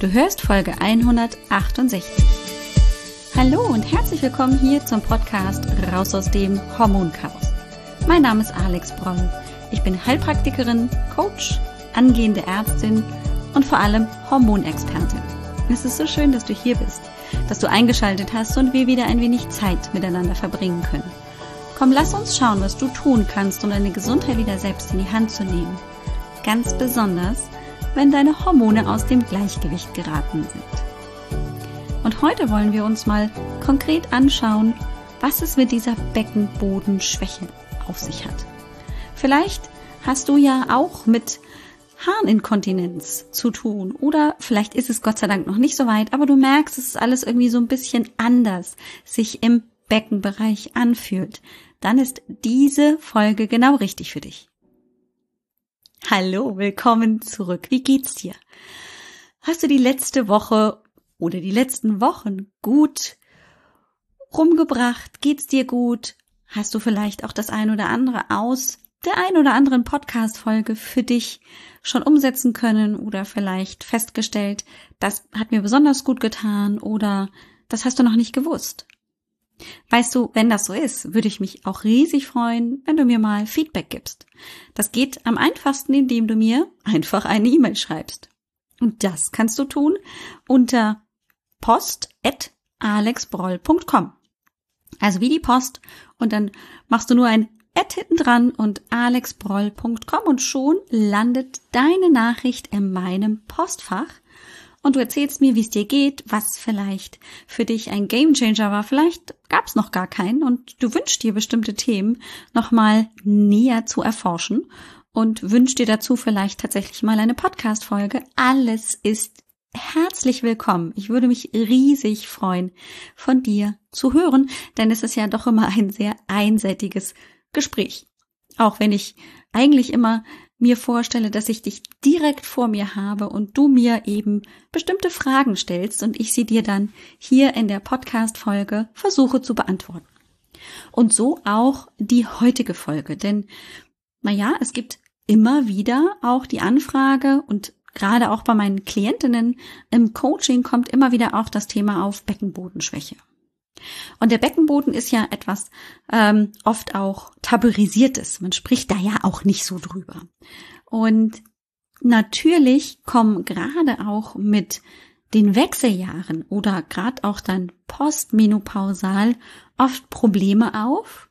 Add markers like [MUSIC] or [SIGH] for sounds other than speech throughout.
Du hörst Folge 168. Hallo und herzlich willkommen hier zum Podcast Raus aus dem Hormonchaos. Mein Name ist Alex Broll. Ich bin Heilpraktikerin, Coach, angehende Ärztin und vor allem Hormonexpertin. Es ist so schön, dass du hier bist, dass du eingeschaltet hast und wir wieder ein wenig Zeit miteinander verbringen können. Komm, lass uns schauen, was du tun kannst, um deine Gesundheit wieder selbst in die Hand zu nehmen. Ganz besonders, wenn deine Hormone aus dem Gleichgewicht geraten sind. Und heute wollen wir uns mal konkret anschauen, was es mit dieser Beckenbodenschwäche auf sich hat. Vielleicht hast du ja auch mit Harninkontinenz zu tun oder vielleicht ist es Gott sei Dank noch nicht so weit, aber du merkst, es ist alles irgendwie so ein bisschen anders sich im Beckenbereich anfühlt. Dann ist diese Folge genau richtig für dich. Hallo, willkommen zurück. Wie geht's dir? Hast du die letzte Woche oder die letzten Wochen gut rumgebracht? Geht's dir gut? Hast du vielleicht auch das ein oder andere aus der ein oder anderen Podcast-Folge für dich schon umsetzen können oder vielleicht festgestellt, das hat mir besonders gut getan oder das hast du noch nicht gewusst? Weißt du, wenn das so ist, würde ich mich auch riesig freuen, wenn du mir mal Feedback gibst. Das geht am einfachsten, indem du mir einfach eine E-Mail schreibst. Und das kannst du tun unter post.alexbroll.com. Also wie die Post und dann machst du nur ein Ad hinten dran und alexbroll.com und schon landet deine Nachricht in meinem Postfach und du erzählst mir, wie es dir geht, was vielleicht für dich ein Gamechanger war. Vielleicht gab es noch gar keinen und du wünschst dir bestimmte Themen nochmal näher zu erforschen und wünschst dir dazu vielleicht tatsächlich mal eine Podcast-Folge. Alles ist herzlich willkommen. Ich würde mich riesig freuen, von dir zu hören, denn es ist ja doch immer ein sehr einseitiges Gespräch. Auch wenn ich eigentlich immer mir vorstelle, dass ich dich direkt vor mir habe und du mir eben bestimmte Fragen stellst und ich sie dir dann hier in der Podcast-Folge versuche zu beantworten. Und so auch die heutige Folge, denn, naja, es gibt immer wieder auch die Anfrage und gerade auch bei meinen Klientinnen im Coaching kommt immer wieder auch das Thema auf Beckenbodenschwäche. Und der Beckenboden ist ja etwas ähm, oft auch tabuisiertes. Man spricht da ja auch nicht so drüber. Und natürlich kommen gerade auch mit den Wechseljahren oder gerade auch dann postmenopausal oft Probleme auf,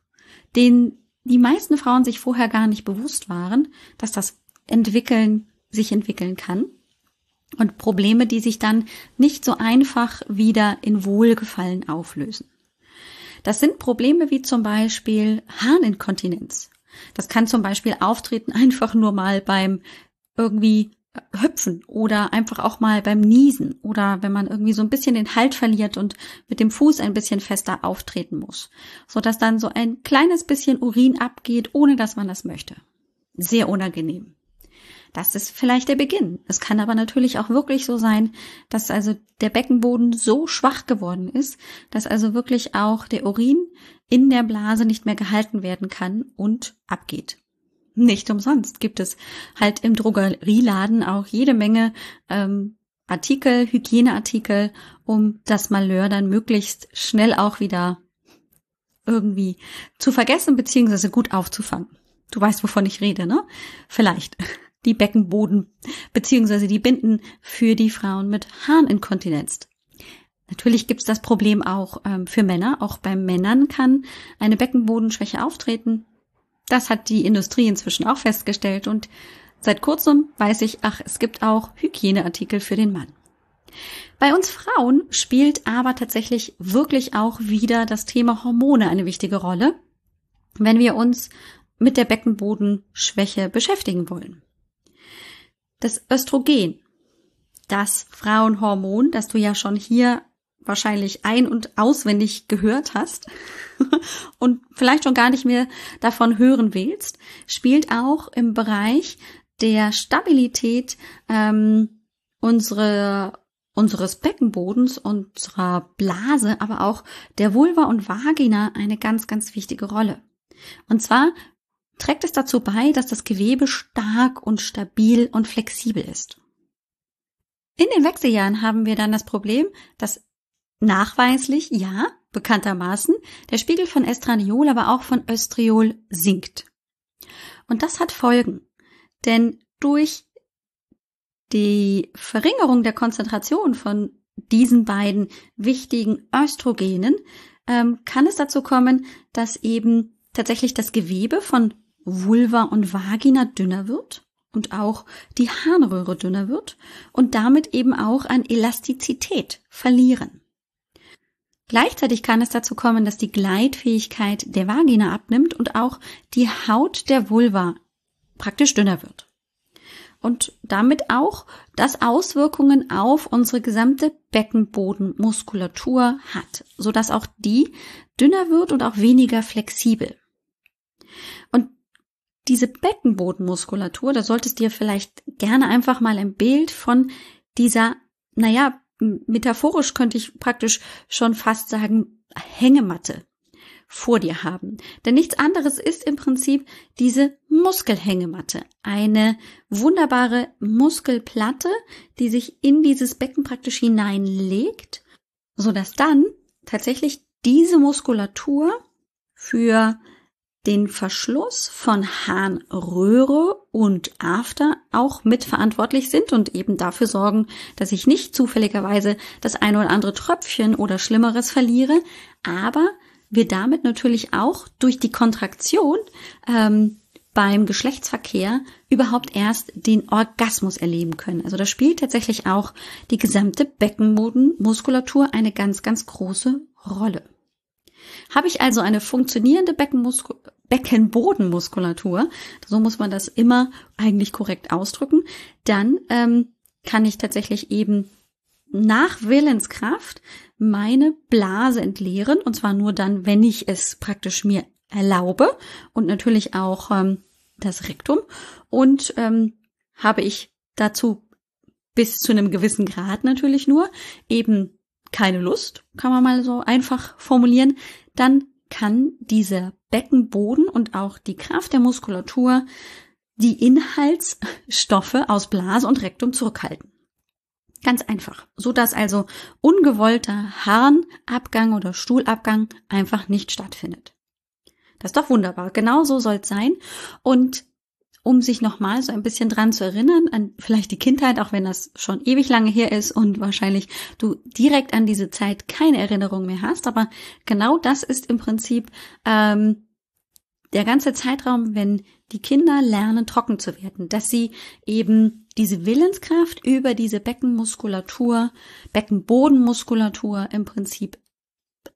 denen die meisten Frauen sich vorher gar nicht bewusst waren, dass das entwickeln, sich entwickeln kann und Probleme, die sich dann nicht so einfach wieder in Wohlgefallen auflösen. Das sind Probleme wie zum Beispiel Harninkontinenz. Das kann zum Beispiel auftreten [LAUGHS] einfach nur mal beim irgendwie hüpfen oder einfach auch mal beim Niesen oder wenn man irgendwie so ein bisschen den Halt verliert und mit dem Fuß ein bisschen fester auftreten muss, so dass dann so ein kleines bisschen Urin abgeht, ohne dass man das möchte. Sehr unangenehm. Das ist vielleicht der Beginn. Es kann aber natürlich auch wirklich so sein, dass also der Beckenboden so schwach geworden ist, dass also wirklich auch der Urin in der Blase nicht mehr gehalten werden kann und abgeht. Nicht umsonst gibt es halt im Drogerieladen auch jede Menge ähm, Artikel, Hygieneartikel, um das Malheur dann möglichst schnell auch wieder irgendwie zu vergessen beziehungsweise gut aufzufangen. Du weißt, wovon ich rede, ne? Vielleicht die Beckenboden beziehungsweise die Binden für die Frauen mit Harninkontinenz. Natürlich gibt es das Problem auch ähm, für Männer. Auch bei Männern kann eine Beckenbodenschwäche auftreten. Das hat die Industrie inzwischen auch festgestellt und seit kurzem weiß ich, ach, es gibt auch Hygieneartikel für den Mann. Bei uns Frauen spielt aber tatsächlich wirklich auch wieder das Thema Hormone eine wichtige Rolle, wenn wir uns mit der Beckenbodenschwäche beschäftigen wollen. Das Östrogen, das Frauenhormon, das du ja schon hier wahrscheinlich ein- und auswendig gehört hast [LAUGHS] und vielleicht schon gar nicht mehr davon hören willst, spielt auch im Bereich der Stabilität ähm, unsere, unseres Beckenbodens, unserer Blase, aber auch der Vulva und Vagina eine ganz, ganz wichtige Rolle. Und zwar trägt es dazu bei, dass das Gewebe stark und stabil und flexibel ist. In den Wechseljahren haben wir dann das Problem, dass nachweislich, ja, bekanntermaßen, der Spiegel von Estradiol, aber auch von Östriol sinkt. Und das hat Folgen. Denn durch die Verringerung der Konzentration von diesen beiden wichtigen Östrogenen ähm, kann es dazu kommen, dass eben tatsächlich das Gewebe von Vulva und Vagina dünner wird und auch die Harnröhre dünner wird und damit eben auch an Elastizität verlieren. Gleichzeitig kann es dazu kommen, dass die Gleitfähigkeit der Vagina abnimmt und auch die Haut der Vulva praktisch dünner wird. Und damit auch das Auswirkungen auf unsere gesamte Beckenbodenmuskulatur hat, sodass auch die dünner wird und auch weniger flexibel. Diese Beckenbodenmuskulatur, da solltest dir vielleicht gerne einfach mal ein Bild von dieser, naja, metaphorisch könnte ich praktisch schon fast sagen, Hängematte vor dir haben. Denn nichts anderes ist im Prinzip diese Muskelhängematte. Eine wunderbare Muskelplatte, die sich in dieses Becken praktisch hineinlegt, so dass dann tatsächlich diese Muskulatur für den Verschluss von Harnröhre und After auch mitverantwortlich sind und eben dafür sorgen, dass ich nicht zufälligerweise das eine oder andere Tröpfchen oder Schlimmeres verliere, aber wir damit natürlich auch durch die Kontraktion ähm, beim Geschlechtsverkehr überhaupt erst den Orgasmus erleben können. Also da spielt tatsächlich auch die gesamte Beckenbodenmuskulatur eine ganz, ganz große Rolle. Habe ich also eine funktionierende Beckenmusku Beckenbodenmuskulatur, so muss man das immer eigentlich korrekt ausdrücken, dann ähm, kann ich tatsächlich eben nach Willenskraft meine Blase entleeren und zwar nur dann, wenn ich es praktisch mir erlaube und natürlich auch ähm, das Rektum. Und ähm, habe ich dazu bis zu einem gewissen Grad natürlich nur eben keine Lust, kann man mal so einfach formulieren, dann kann dieser Beckenboden und auch die Kraft der Muskulatur die Inhaltsstoffe aus Blase und Rektum zurückhalten. Ganz einfach. So dass also ungewollter Harnabgang oder Stuhlabgang einfach nicht stattfindet. Das ist doch wunderbar. Genau so soll es sein. Und um sich nochmal so ein bisschen dran zu erinnern, an vielleicht die Kindheit, auch wenn das schon ewig lange her ist und wahrscheinlich du direkt an diese Zeit keine Erinnerung mehr hast, aber genau das ist im Prinzip ähm, der ganze Zeitraum, wenn die Kinder lernen, trocken zu werden, dass sie eben diese Willenskraft über diese Beckenmuskulatur, Beckenbodenmuskulatur im Prinzip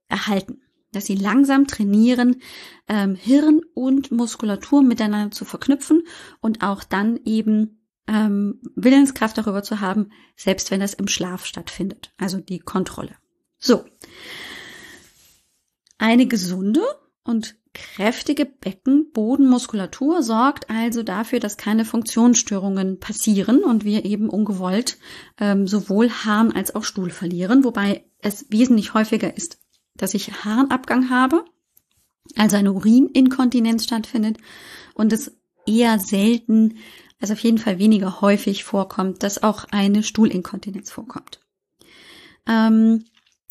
erhalten dass sie langsam trainieren, ähm, Hirn und Muskulatur miteinander zu verknüpfen und auch dann eben ähm, Willenskraft darüber zu haben, selbst wenn das im Schlaf stattfindet. Also die Kontrolle. So. Eine gesunde und kräftige Beckenbodenmuskulatur sorgt also dafür, dass keine Funktionsstörungen passieren und wir eben ungewollt ähm, sowohl Harn als auch Stuhl verlieren, wobei es wesentlich häufiger ist, dass ich Harnabgang habe, also eine Urininkontinenz stattfindet und es eher selten, also auf jeden Fall weniger häufig vorkommt, dass auch eine Stuhlinkontinenz vorkommt. Ähm,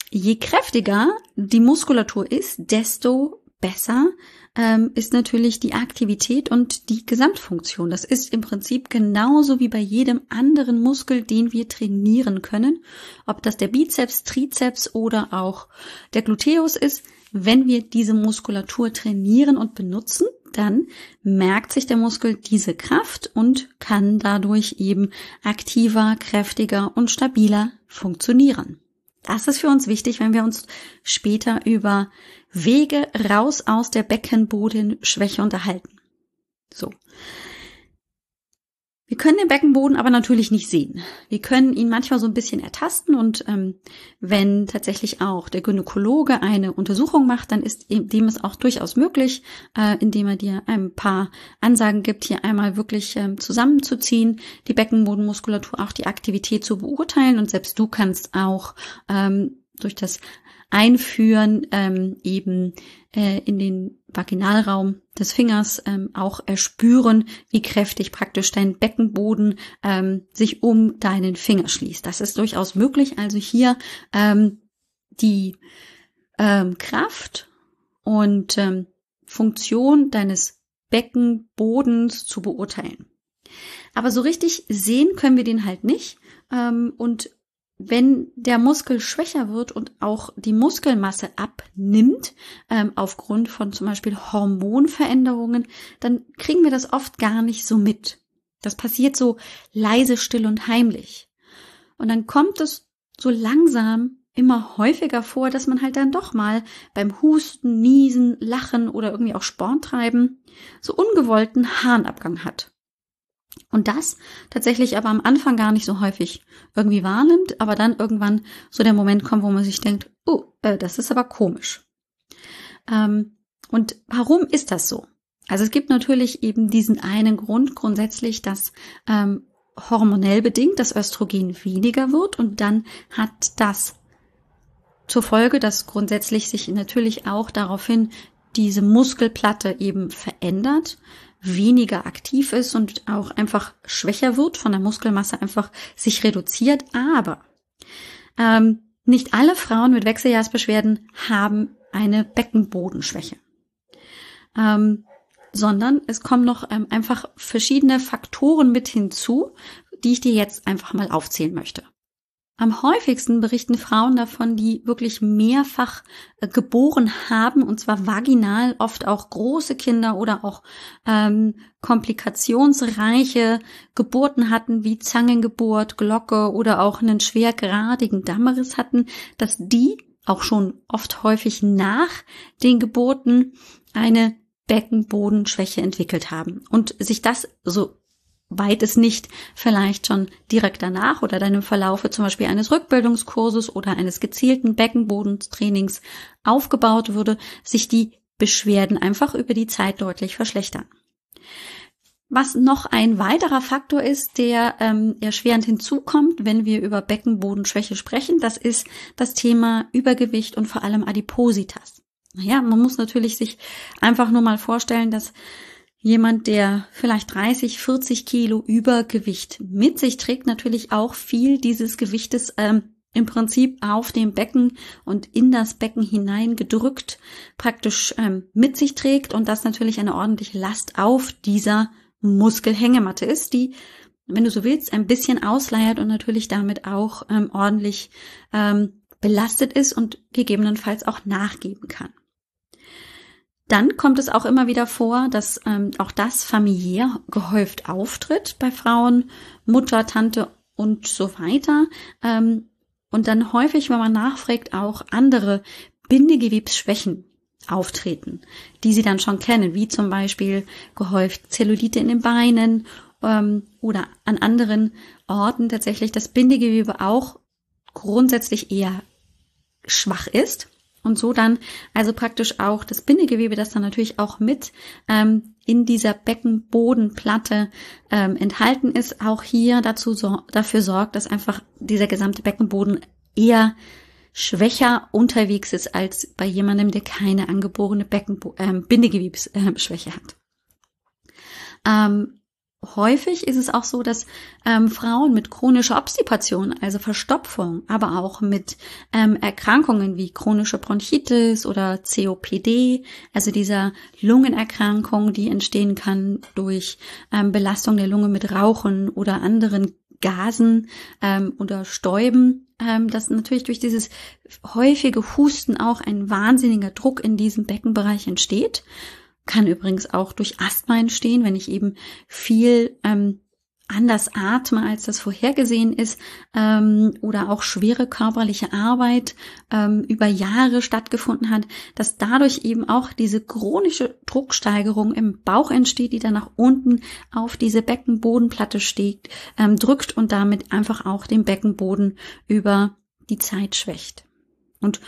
je kräftiger die Muskulatur ist, desto besser ähm, ist natürlich die Aktivität und die Gesamtfunktion. Das ist im Prinzip genauso wie bei jedem anderen Muskel, den wir trainieren können. Ob das der Bizeps, Trizeps oder auch der Gluteus ist. Wenn wir diese Muskulatur trainieren und benutzen, dann merkt sich der Muskel diese Kraft und kann dadurch eben aktiver, kräftiger und stabiler funktionieren. Das ist für uns wichtig, wenn wir uns später über Wege raus aus der Beckenbodenschwäche unterhalten. So. Wir können den Beckenboden aber natürlich nicht sehen. Wir können ihn manchmal so ein bisschen ertasten und ähm, wenn tatsächlich auch der Gynäkologe eine Untersuchung macht, dann ist dem es auch durchaus möglich, äh, indem er dir ein paar Ansagen gibt, hier einmal wirklich ähm, zusammenzuziehen, die Beckenbodenmuskulatur, auch die Aktivität zu beurteilen und selbst du kannst auch ähm, durch das Einführen ähm, eben äh, in den Vaginalraum des Fingers ähm, auch erspüren, wie kräftig praktisch dein Beckenboden ähm, sich um deinen Finger schließt. Das ist durchaus möglich. Also hier ähm, die ähm, Kraft und ähm, Funktion deines Beckenbodens zu beurteilen. Aber so richtig sehen können wir den halt nicht. Ähm, und wenn der Muskel schwächer wird und auch die Muskelmasse abnimmt, ähm, aufgrund von zum Beispiel Hormonveränderungen, dann kriegen wir das oft gar nicht so mit. Das passiert so leise, still und heimlich. Und dann kommt es so langsam immer häufiger vor, dass man halt dann doch mal beim Husten, Niesen, Lachen oder irgendwie auch Sporn treiben so ungewollten Harnabgang hat. Und das tatsächlich aber am Anfang gar nicht so häufig irgendwie wahrnimmt, aber dann irgendwann so der Moment kommt, wo man sich denkt, oh, äh, das ist aber komisch. Ähm, und warum ist das so? Also es gibt natürlich eben diesen einen Grund grundsätzlich, dass ähm, hormonell bedingt das Östrogen weniger wird und dann hat das zur Folge, dass grundsätzlich sich natürlich auch daraufhin diese Muskelplatte eben verändert weniger aktiv ist und auch einfach schwächer wird, von der Muskelmasse einfach sich reduziert. Aber ähm, nicht alle Frauen mit Wechseljahrsbeschwerden haben eine Beckenbodenschwäche. Ähm, sondern es kommen noch ähm, einfach verschiedene Faktoren mit hinzu, die ich dir jetzt einfach mal aufzählen möchte. Am häufigsten berichten Frauen davon, die wirklich mehrfach äh, geboren haben, und zwar vaginal, oft auch große Kinder oder auch ähm, komplikationsreiche Geburten hatten, wie Zangengeburt, Glocke oder auch einen schwergradigen Dammriss hatten, dass die auch schon oft häufig nach den Geburten eine Beckenbodenschwäche entwickelt haben. Und sich das so weit es nicht vielleicht schon direkt danach oder dann im Verlaufe zum Beispiel eines Rückbildungskurses oder eines gezielten Beckenbodentrainings aufgebaut würde, sich die Beschwerden einfach über die Zeit deutlich verschlechtern. Was noch ein weiterer Faktor ist, der ähm, erschwerend hinzukommt, wenn wir über Beckenbodenschwäche sprechen, das ist das Thema Übergewicht und vor allem Adipositas. Naja, man muss natürlich sich einfach nur mal vorstellen, dass Jemand, der vielleicht 30, 40 Kilo Übergewicht mit sich trägt, natürlich auch viel dieses Gewichtes ähm, im Prinzip auf dem Becken und in das Becken hinein gedrückt praktisch ähm, mit sich trägt und das natürlich eine ordentliche Last auf dieser Muskelhängematte ist, die, wenn du so willst, ein bisschen ausleiert und natürlich damit auch ähm, ordentlich ähm, belastet ist und gegebenenfalls auch nachgeben kann. Dann kommt es auch immer wieder vor, dass ähm, auch das familiär gehäuft auftritt bei Frauen, Mutter, Tante und so weiter. Ähm, und dann häufig, wenn man nachfragt, auch andere Bindegewebsschwächen auftreten, die sie dann schon kennen, wie zum Beispiel gehäuft Zellulite in den Beinen ähm, oder an anderen Orten tatsächlich das Bindegewebe auch grundsätzlich eher schwach ist und so dann also praktisch auch das Bindegewebe, das dann natürlich auch mit ähm, in dieser Beckenbodenplatte ähm, enthalten ist, auch hier dazu so, dafür sorgt, dass einfach dieser gesamte Beckenboden eher schwächer unterwegs ist als bei jemandem, der keine angeborene Beckenbo ähm, Bindegewebsschwäche hat. Ähm, häufig ist es auch so, dass ähm, Frauen mit chronischer Obstipation, also Verstopfung, aber auch mit ähm, Erkrankungen wie chronische Bronchitis oder COPD, also dieser Lungenerkrankung, die entstehen kann durch ähm, Belastung der Lunge mit Rauchen oder anderen Gasen ähm, oder Stäuben, ähm, dass natürlich durch dieses häufige Husten auch ein wahnsinniger Druck in diesem Beckenbereich entsteht kann übrigens auch durch Asthma entstehen, wenn ich eben viel ähm, anders atme, als das vorhergesehen ist, ähm, oder auch schwere körperliche Arbeit ähm, über Jahre stattgefunden hat, dass dadurch eben auch diese chronische Drucksteigerung im Bauch entsteht, die dann nach unten auf diese Beckenbodenplatte steht, ähm, drückt und damit einfach auch den Beckenboden über die Zeit schwächt. Und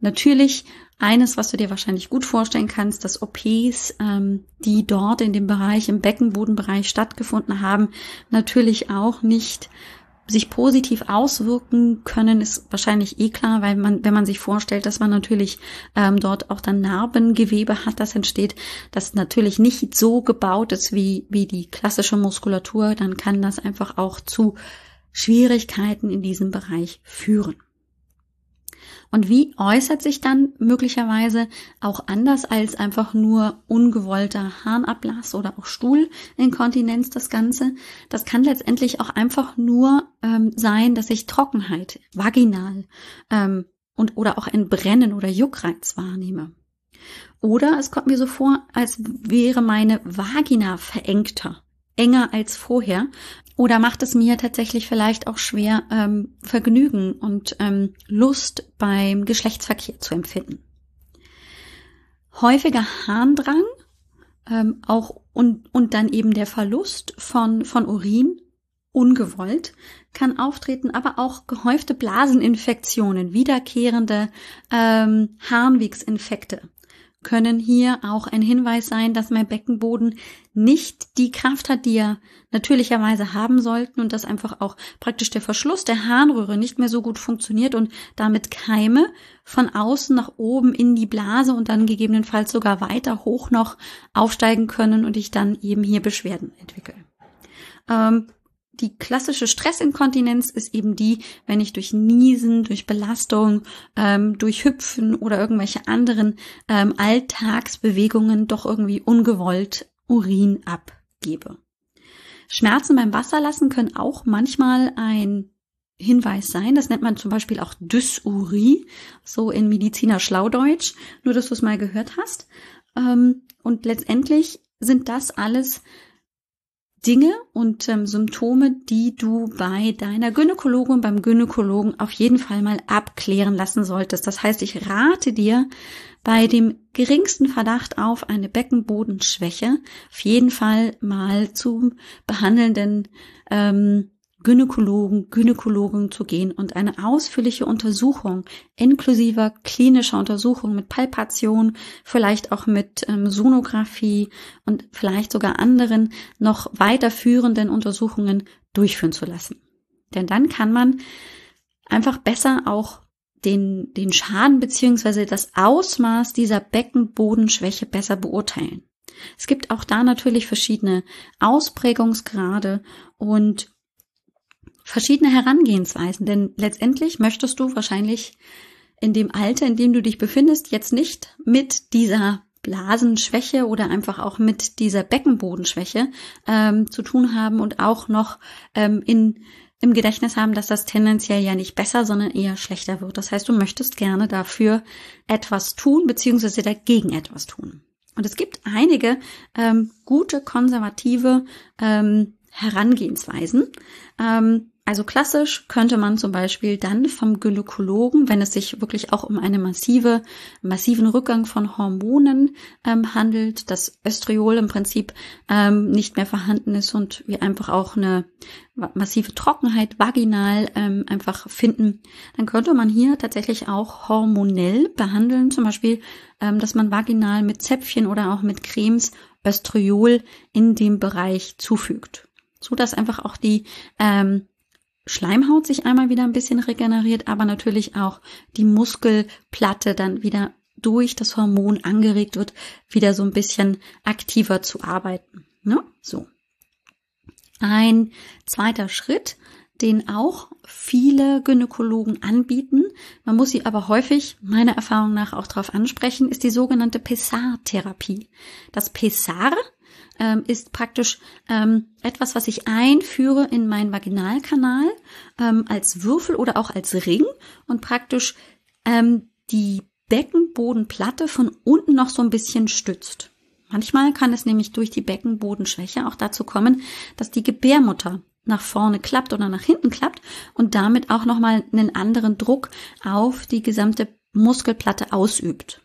natürlich eines, was du dir wahrscheinlich gut vorstellen kannst, dass OPs, ähm, die dort in dem Bereich, im Beckenbodenbereich stattgefunden haben, natürlich auch nicht sich positiv auswirken können, ist wahrscheinlich eh klar, weil man, wenn man sich vorstellt, dass man natürlich ähm, dort auch dann Narbengewebe hat, das entsteht, das natürlich nicht so gebaut ist wie, wie die klassische Muskulatur, dann kann das einfach auch zu Schwierigkeiten in diesem Bereich führen. Und wie äußert sich dann möglicherweise auch anders als einfach nur ungewollter Harnablass oder auch Stuhlinkontinenz das Ganze? Das kann letztendlich auch einfach nur ähm, sein, dass ich Trockenheit vaginal ähm, und oder auch ein Brennen oder Juckreiz wahrnehme. Oder es kommt mir so vor, als wäre meine Vagina verengter, enger als vorher oder macht es mir tatsächlich vielleicht auch schwer, ähm, Vergnügen und ähm, Lust beim Geschlechtsverkehr zu empfinden? Häufiger Harndrang, ähm, auch und, und dann eben der Verlust von, von Urin, ungewollt, kann auftreten, aber auch gehäufte Blaseninfektionen, wiederkehrende ähm, Harnwegsinfekte können hier auch ein Hinweis sein, dass mein Beckenboden nicht die Kraft hat, die er natürlicherweise haben sollten und dass einfach auch praktisch der Verschluss der Harnröhre nicht mehr so gut funktioniert und damit Keime von außen nach oben in die Blase und dann gegebenenfalls sogar weiter hoch noch aufsteigen können und ich dann eben hier Beschwerden entwickle. Ähm, die klassische Stressinkontinenz ist eben die, wenn ich durch Niesen, durch Belastung, ähm, durch Hüpfen oder irgendwelche anderen ähm, Alltagsbewegungen doch irgendwie ungewollt Urin abgebe. Schmerzen beim Wasserlassen können auch manchmal ein Hinweis sein. Das nennt man zum Beispiel auch Dysurie, so in Mediziner Schlaudeutsch, nur dass du es mal gehört hast. Ähm, und letztendlich sind das alles Dinge und ähm, Symptome, die du bei deiner Gynäkologin, beim Gynäkologen auf jeden Fall mal abklären lassen solltest. Das heißt, ich rate dir, bei dem geringsten Verdacht auf eine Beckenbodenschwäche auf jeden Fall mal zum behandelnden ähm, Gynäkologen, Gynäkologen zu gehen und eine ausführliche Untersuchung inklusive klinischer Untersuchung mit Palpation, vielleicht auch mit ähm, Sonographie und vielleicht sogar anderen noch weiterführenden Untersuchungen durchführen zu lassen. Denn dann kann man einfach besser auch den, den Schaden beziehungsweise das Ausmaß dieser Beckenbodenschwäche besser beurteilen. Es gibt auch da natürlich verschiedene Ausprägungsgrade und verschiedene Herangehensweisen, denn letztendlich möchtest du wahrscheinlich in dem Alter, in dem du dich befindest, jetzt nicht mit dieser Blasenschwäche oder einfach auch mit dieser Beckenbodenschwäche ähm, zu tun haben und auch noch ähm, in, im Gedächtnis haben, dass das tendenziell ja nicht besser, sondern eher schlechter wird. Das heißt, du möchtest gerne dafür etwas tun, beziehungsweise dagegen etwas tun. Und es gibt einige ähm, gute konservative ähm, Herangehensweisen. Ähm, also klassisch könnte man zum Beispiel dann vom Gynäkologen, wenn es sich wirklich auch um eine massive, massiven Rückgang von Hormonen ähm, handelt, dass Östriol im Prinzip ähm, nicht mehr vorhanden ist und wir einfach auch eine massive Trockenheit vaginal ähm, einfach finden, dann könnte man hier tatsächlich auch hormonell behandeln, zum Beispiel, ähm, dass man vaginal mit Zäpfchen oder auch mit Cremes Östriol in dem Bereich zufügt so dass einfach auch die ähm, Schleimhaut sich einmal wieder ein bisschen regeneriert, aber natürlich auch die Muskelplatte dann wieder durch das Hormon angeregt wird, wieder so ein bisschen aktiver zu arbeiten. Ne? So. Ein zweiter Schritt, den auch viele Gynäkologen anbieten, man muss sie aber häufig meiner Erfahrung nach auch darauf ansprechen, ist die sogenannte Pessar-Therapie. Das Pessar ähm, ist praktisch ähm, etwas, was ich einführe in meinen Vaginalkanal ähm, als Würfel oder auch als Ring und praktisch ähm, die Beckenbodenplatte von unten noch so ein bisschen stützt. Manchmal kann es nämlich durch die Beckenbodenschwäche auch dazu kommen, dass die Gebärmutter nach vorne klappt oder nach hinten klappt und damit auch nochmal einen anderen Druck auf die gesamte Muskelplatte ausübt.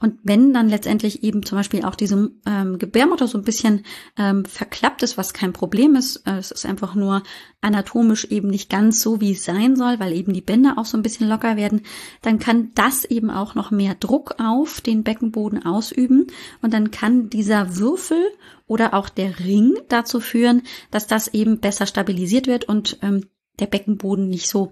Und wenn dann letztendlich eben zum Beispiel auch diese ähm, Gebärmutter so ein bisschen ähm, verklappt ist, was kein Problem ist, äh, es ist einfach nur anatomisch eben nicht ganz so, wie es sein soll, weil eben die Bänder auch so ein bisschen locker werden, dann kann das eben auch noch mehr Druck auf den Beckenboden ausüben und dann kann dieser Würfel oder auch der Ring dazu führen, dass das eben besser stabilisiert wird und ähm, der Beckenboden nicht so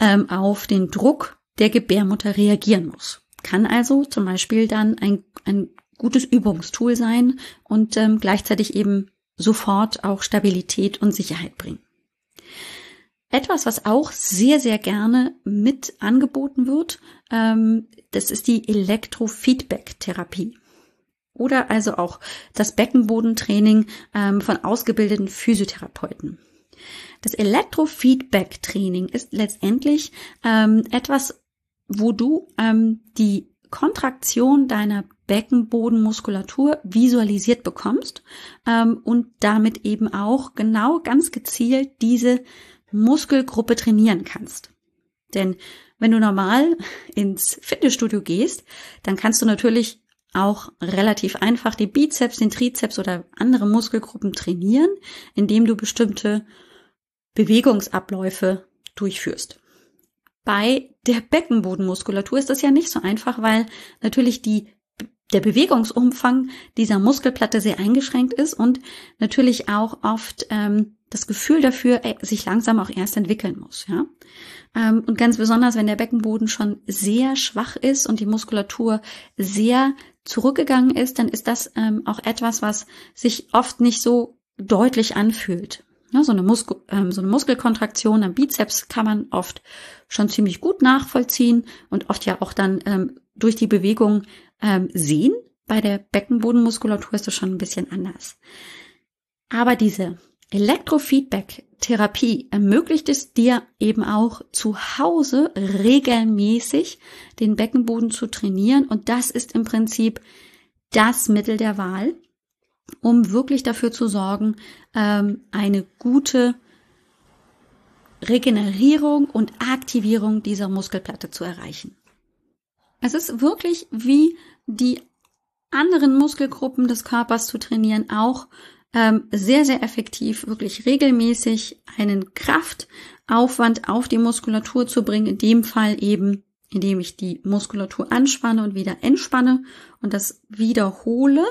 ähm, auf den Druck der Gebärmutter reagieren muss. Kann also zum Beispiel dann ein, ein gutes Übungstool sein und ähm, gleichzeitig eben sofort auch Stabilität und Sicherheit bringen. Etwas, was auch sehr, sehr gerne mit angeboten wird, ähm, das ist die Elektrofeedback-Therapie. Oder also auch das Beckenbodentraining ähm, von ausgebildeten Physiotherapeuten. Das Elektrofeedback-Training ist letztendlich ähm, etwas, wo du ähm, die Kontraktion deiner Beckenbodenmuskulatur visualisiert bekommst ähm, und damit eben auch genau ganz gezielt diese Muskelgruppe trainieren kannst. Denn wenn du normal ins Fitnessstudio gehst, dann kannst du natürlich auch relativ einfach die Bizeps, den Trizeps oder andere Muskelgruppen trainieren, indem du bestimmte Bewegungsabläufe durchführst. Bei der Beckenbodenmuskulatur ist das ja nicht so einfach, weil natürlich die der Bewegungsumfang dieser Muskelplatte sehr eingeschränkt ist und natürlich auch oft ähm, das Gefühl dafür äh, sich langsam auch erst entwickeln muss. Ja? Ähm, und ganz besonders, wenn der Beckenboden schon sehr schwach ist und die Muskulatur sehr zurückgegangen ist, dann ist das ähm, auch etwas, was sich oft nicht so deutlich anfühlt. Ja, so, eine Muskel, ähm, so eine Muskelkontraktion am Bizeps kann man oft schon ziemlich gut nachvollziehen und oft ja auch dann ähm, durch die Bewegung ähm, sehen. Bei der Beckenbodenmuskulatur ist das schon ein bisschen anders. Aber diese Elektrofeedback-Therapie ermöglicht es dir eben auch zu Hause regelmäßig den Beckenboden zu trainieren und das ist im Prinzip das Mittel der Wahl, um wirklich dafür zu sorgen, ähm, eine gute Regenerierung und Aktivierung dieser Muskelplatte zu erreichen. Es ist wirklich wie die anderen Muskelgruppen des Körpers zu trainieren, auch ähm, sehr, sehr effektiv, wirklich regelmäßig einen Kraftaufwand auf die Muskulatur zu bringen, in dem Fall eben indem ich die Muskulatur anspanne und wieder entspanne und das wiederhole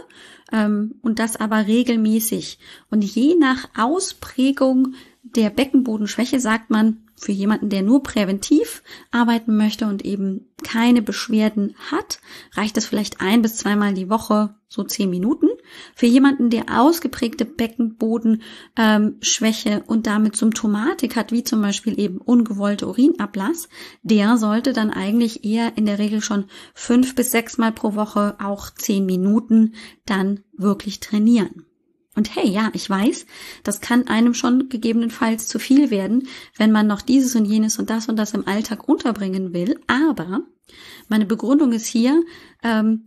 ähm, und das aber regelmäßig. Und je nach Ausprägung der Beckenbodenschwäche sagt man, für jemanden, der nur präventiv arbeiten möchte und eben keine Beschwerden hat, reicht es vielleicht ein bis zweimal die Woche, so zehn Minuten. Für jemanden, der ausgeprägte Beckenbodenschwäche ähm, und damit Symptomatik hat, wie zum Beispiel eben ungewollte Urinablass, der sollte dann eigentlich eher in der Regel schon fünf bis sechs Mal pro Woche auch zehn Minuten dann wirklich trainieren. Und hey, ja, ich weiß, das kann einem schon gegebenenfalls zu viel werden, wenn man noch dieses und jenes und das und das im Alltag unterbringen will. Aber meine Begründung ist hier, ähm,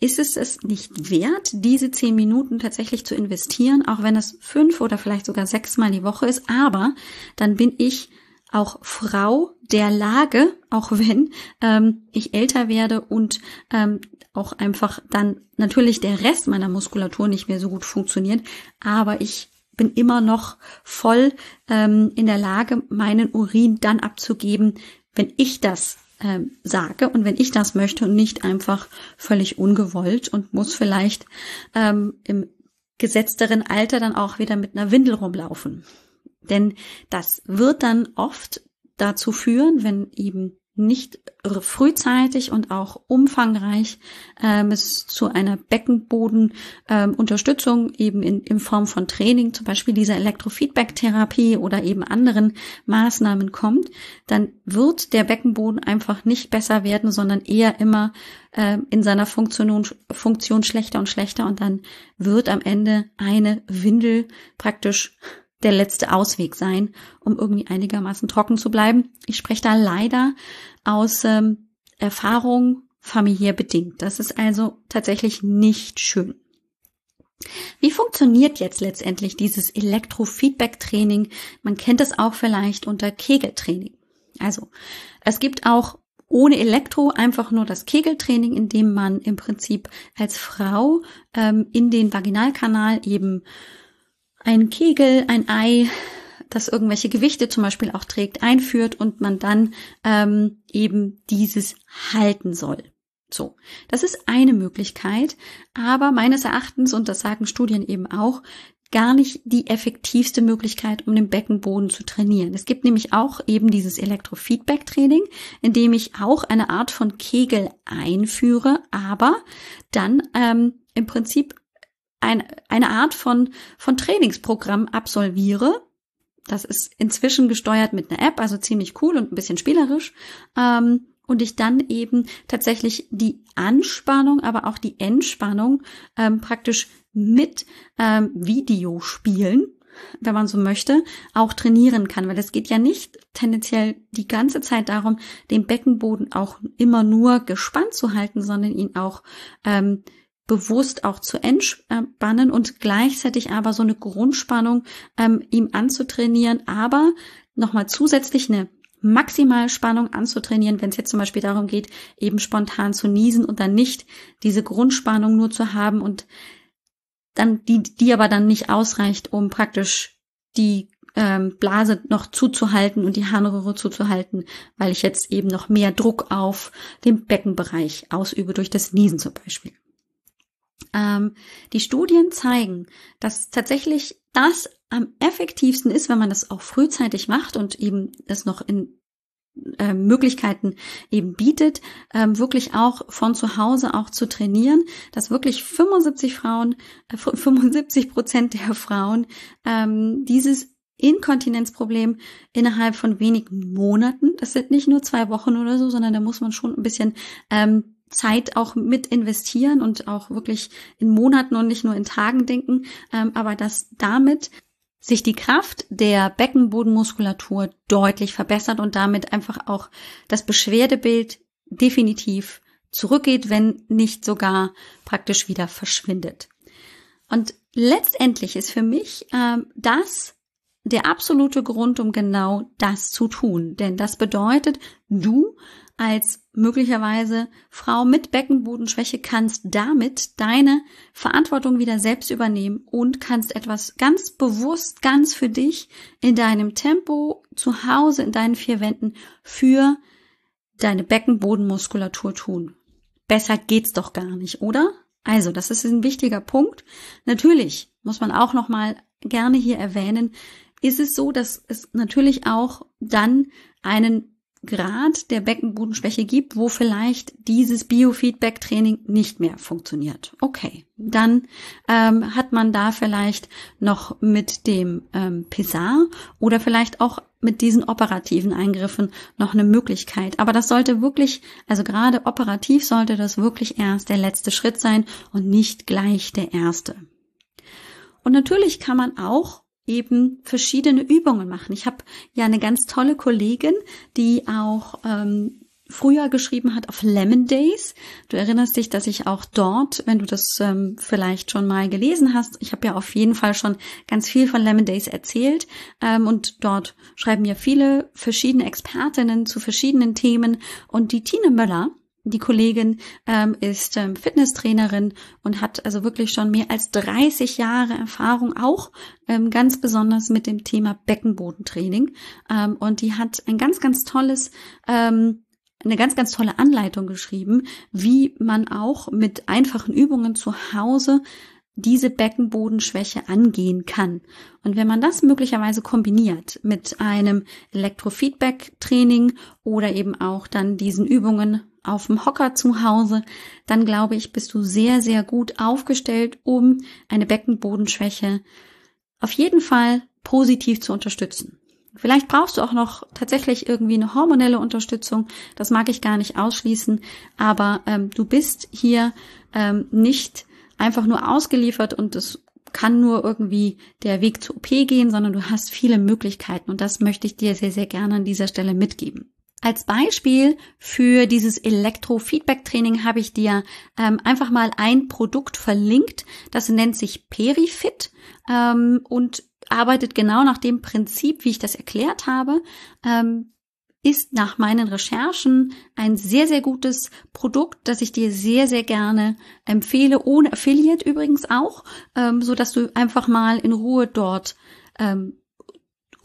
ist es es nicht wert, diese zehn Minuten tatsächlich zu investieren, auch wenn es fünf oder vielleicht sogar sechs Mal die Woche ist. Aber dann bin ich auch Frau der Lage, auch wenn ähm, ich älter werde und ähm, auch einfach dann natürlich der Rest meiner Muskulatur nicht mehr so gut funktioniert, aber ich bin immer noch voll ähm, in der Lage, meinen Urin dann abzugeben, wenn ich das ähm, sage und wenn ich das möchte und nicht einfach völlig ungewollt und muss vielleicht ähm, im gesetzteren Alter dann auch wieder mit einer Windel rumlaufen. Denn das wird dann oft dazu führen, wenn eben nicht frühzeitig und auch umfangreich ähm, es zu einer Beckenbodenunterstützung ähm, eben in, in Form von Training, zum Beispiel dieser Elektrofeedback-Therapie oder eben anderen Maßnahmen kommt, dann wird der Beckenboden einfach nicht besser werden, sondern eher immer äh, in seiner Funktion, Funktion schlechter und schlechter und dann wird am Ende eine Windel praktisch der letzte Ausweg sein, um irgendwie einigermaßen trocken zu bleiben. Ich spreche da leider aus ähm, Erfahrung familiär bedingt. Das ist also tatsächlich nicht schön. Wie funktioniert jetzt letztendlich dieses Elektrofeedback-Training? Man kennt es auch vielleicht unter Kegeltraining. Also, es gibt auch ohne Elektro einfach nur das Kegeltraining, in dem man im Prinzip als Frau ähm, in den Vaginalkanal eben ein Kegel, ein Ei, das irgendwelche Gewichte zum Beispiel auch trägt, einführt und man dann ähm, eben dieses halten soll. So, das ist eine Möglichkeit, aber meines Erachtens, und das sagen Studien eben auch, gar nicht die effektivste Möglichkeit, um den Beckenboden zu trainieren. Es gibt nämlich auch eben dieses Elektrofeedback-Training, in dem ich auch eine Art von Kegel einführe, aber dann ähm, im Prinzip ein, eine Art von, von Trainingsprogramm absolviere. Das ist inzwischen gesteuert mit einer App, also ziemlich cool und ein bisschen spielerisch. Ähm, und ich dann eben tatsächlich die Anspannung, aber auch die Entspannung ähm, praktisch mit ähm, Videospielen, wenn man so möchte, auch trainieren kann. Weil es geht ja nicht tendenziell die ganze Zeit darum, den Beckenboden auch immer nur gespannt zu halten, sondern ihn auch ähm, bewusst auch zu entspannen und gleichzeitig aber so eine Grundspannung ähm, ihm anzutrainieren, aber nochmal zusätzlich eine Maximalspannung anzutrainieren, wenn es jetzt zum Beispiel darum geht, eben spontan zu niesen und dann nicht diese Grundspannung nur zu haben und dann die, die aber dann nicht ausreicht, um praktisch die ähm, Blase noch zuzuhalten und die Harnröhre zuzuhalten, weil ich jetzt eben noch mehr Druck auf den Beckenbereich ausübe durch das Niesen zum Beispiel. Ähm, die Studien zeigen, dass tatsächlich das am effektivsten ist, wenn man das auch frühzeitig macht und eben es noch in äh, Möglichkeiten eben bietet, ähm, wirklich auch von zu Hause auch zu trainieren, dass wirklich 75 Frauen, äh, 75 Prozent der Frauen ähm, dieses Inkontinenzproblem innerhalb von wenigen Monaten, das sind nicht nur zwei Wochen oder so, sondern da muss man schon ein bisschen ähm, Zeit auch mit investieren und auch wirklich in Monaten und nicht nur in Tagen denken, ähm, aber dass damit sich die Kraft der Beckenbodenmuskulatur deutlich verbessert und damit einfach auch das Beschwerdebild definitiv zurückgeht, wenn nicht sogar praktisch wieder verschwindet. Und letztendlich ist für mich ähm, das der absolute Grund, um genau das zu tun. Denn das bedeutet, du als möglicherweise Frau mit Beckenbodenschwäche kannst damit deine Verantwortung wieder selbst übernehmen und kannst etwas ganz bewusst, ganz für dich in deinem Tempo zu Hause in deinen vier Wänden für deine Beckenbodenmuskulatur tun. Besser geht's doch gar nicht, oder? Also, das ist ein wichtiger Punkt. Natürlich muss man auch noch mal gerne hier erwähnen, ist es so, dass es natürlich auch dann einen Grad der Beckenbodenschwäche gibt, wo vielleicht dieses Biofeedback-Training nicht mehr funktioniert. Okay, dann ähm, hat man da vielleicht noch mit dem ähm, Pesar oder vielleicht auch mit diesen operativen Eingriffen noch eine Möglichkeit. Aber das sollte wirklich, also gerade operativ sollte das wirklich erst der letzte Schritt sein und nicht gleich der erste. Und natürlich kann man auch eben verschiedene Übungen machen. Ich habe ja eine ganz tolle Kollegin, die auch ähm, früher geschrieben hat auf Lemon Days. Du erinnerst dich, dass ich auch dort, wenn du das ähm, vielleicht schon mal gelesen hast, ich habe ja auf jeden Fall schon ganz viel von Lemon Days erzählt ähm, und dort schreiben ja viele verschiedene Expertinnen zu verschiedenen Themen und die Tine Möller, die Kollegin ähm, ist ähm, Fitnesstrainerin und hat also wirklich schon mehr als 30 Jahre Erfahrung, auch ähm, ganz besonders mit dem Thema Beckenbodentraining. Ähm, und die hat ein ganz, ganz tolles, ähm, eine ganz, ganz tolle Anleitung geschrieben, wie man auch mit einfachen Übungen zu Hause diese Beckenbodenschwäche angehen kann. Und wenn man das möglicherweise kombiniert mit einem Elektrofeedback-Training oder eben auch dann diesen Übungen auf dem Hocker zu Hause, dann glaube ich, bist du sehr, sehr gut aufgestellt, um eine Beckenbodenschwäche auf jeden Fall positiv zu unterstützen. Vielleicht brauchst du auch noch tatsächlich irgendwie eine hormonelle Unterstützung. Das mag ich gar nicht ausschließen. Aber ähm, du bist hier ähm, nicht einfach nur ausgeliefert und es kann nur irgendwie der Weg zur OP gehen, sondern du hast viele Möglichkeiten. Und das möchte ich dir sehr, sehr gerne an dieser Stelle mitgeben. Als Beispiel für dieses Elektrofeedback-Training habe ich dir ähm, einfach mal ein Produkt verlinkt. Das nennt sich Perifit ähm, und arbeitet genau nach dem Prinzip, wie ich das erklärt habe. Ähm, ist nach meinen Recherchen ein sehr, sehr gutes Produkt, das ich dir sehr, sehr gerne empfehle, ohne Affiliate übrigens auch, ähm, so dass du einfach mal in Ruhe dort ähm,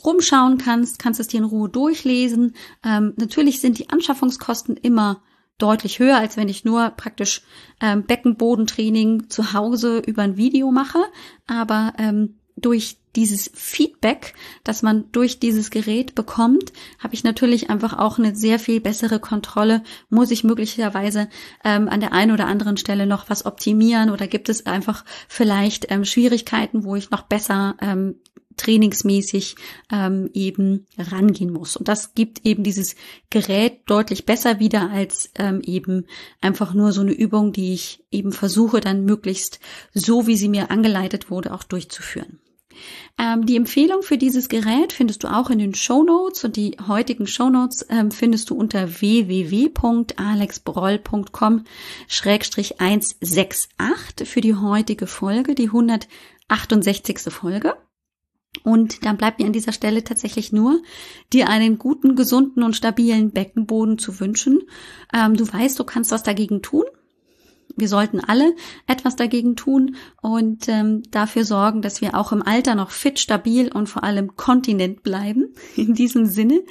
rumschauen kannst, kannst es dir in Ruhe durchlesen. Ähm, natürlich sind die Anschaffungskosten immer deutlich höher, als wenn ich nur praktisch ähm, Beckenbodentraining zu Hause über ein Video mache. Aber ähm, durch dieses Feedback, das man durch dieses Gerät bekommt, habe ich natürlich einfach auch eine sehr viel bessere Kontrolle. Muss ich möglicherweise ähm, an der einen oder anderen Stelle noch was optimieren oder gibt es einfach vielleicht ähm, Schwierigkeiten, wo ich noch besser ähm, trainingsmäßig ähm, eben rangehen muss. Und das gibt eben dieses Gerät deutlich besser wieder als ähm, eben einfach nur so eine Übung, die ich eben versuche dann möglichst so, wie sie mir angeleitet wurde, auch durchzuführen. Ähm, die Empfehlung für dieses Gerät findest du auch in den Show Notes und die heutigen Show Notes ähm, findest du unter www.alexbroll.com-168 für die heutige Folge, die 168. Folge. Und dann bleibt mir an dieser Stelle tatsächlich nur, dir einen guten, gesunden und stabilen Beckenboden zu wünschen. Ähm, du weißt, du kannst was dagegen tun wir sollten alle etwas dagegen tun und ähm, dafür sorgen, dass wir auch im Alter noch fit, stabil und vor allem kontinent bleiben. [LAUGHS] In diesem Sinne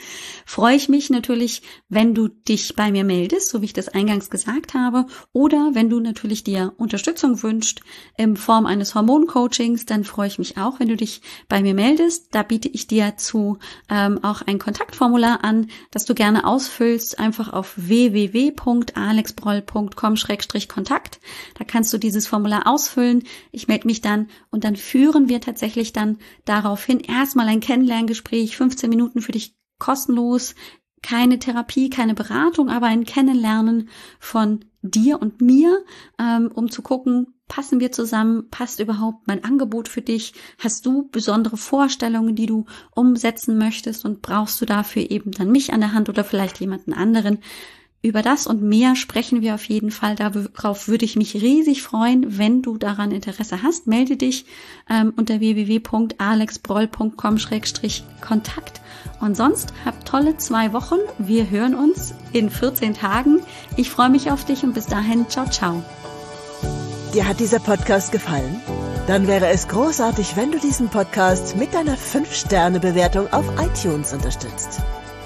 freue ich mich natürlich, wenn du dich bei mir meldest, so wie ich das eingangs gesagt habe, oder wenn du natürlich dir Unterstützung wünscht in Form eines Hormoncoachings, dann freue ich mich auch, wenn du dich bei mir meldest. Da biete ich dir zu ähm, auch ein Kontaktformular an, das du gerne ausfüllst, einfach auf www.alexbroll.com-kontakt Kontakt. Da kannst du dieses Formular ausfüllen. Ich melde mich dann und dann führen wir tatsächlich dann daraufhin erstmal ein Kennenlerngespräch, 15 Minuten für dich kostenlos. Keine Therapie, keine Beratung, aber ein Kennenlernen von dir und mir, ähm, um zu gucken, passen wir zusammen, passt überhaupt mein Angebot für dich, hast du besondere Vorstellungen, die du umsetzen möchtest und brauchst du dafür eben dann mich an der Hand oder vielleicht jemanden anderen. Über das und mehr sprechen wir auf jeden Fall. Darauf würde ich mich riesig freuen, wenn du daran Interesse hast. Melde dich ähm, unter www.alexbroll.com-kontakt. Und sonst hab tolle zwei Wochen. Wir hören uns in 14 Tagen. Ich freue mich auf dich und bis dahin, ciao, ciao. Dir hat dieser Podcast gefallen? Dann wäre es großartig, wenn du diesen Podcast mit deiner 5-Sterne-Bewertung auf iTunes unterstützt.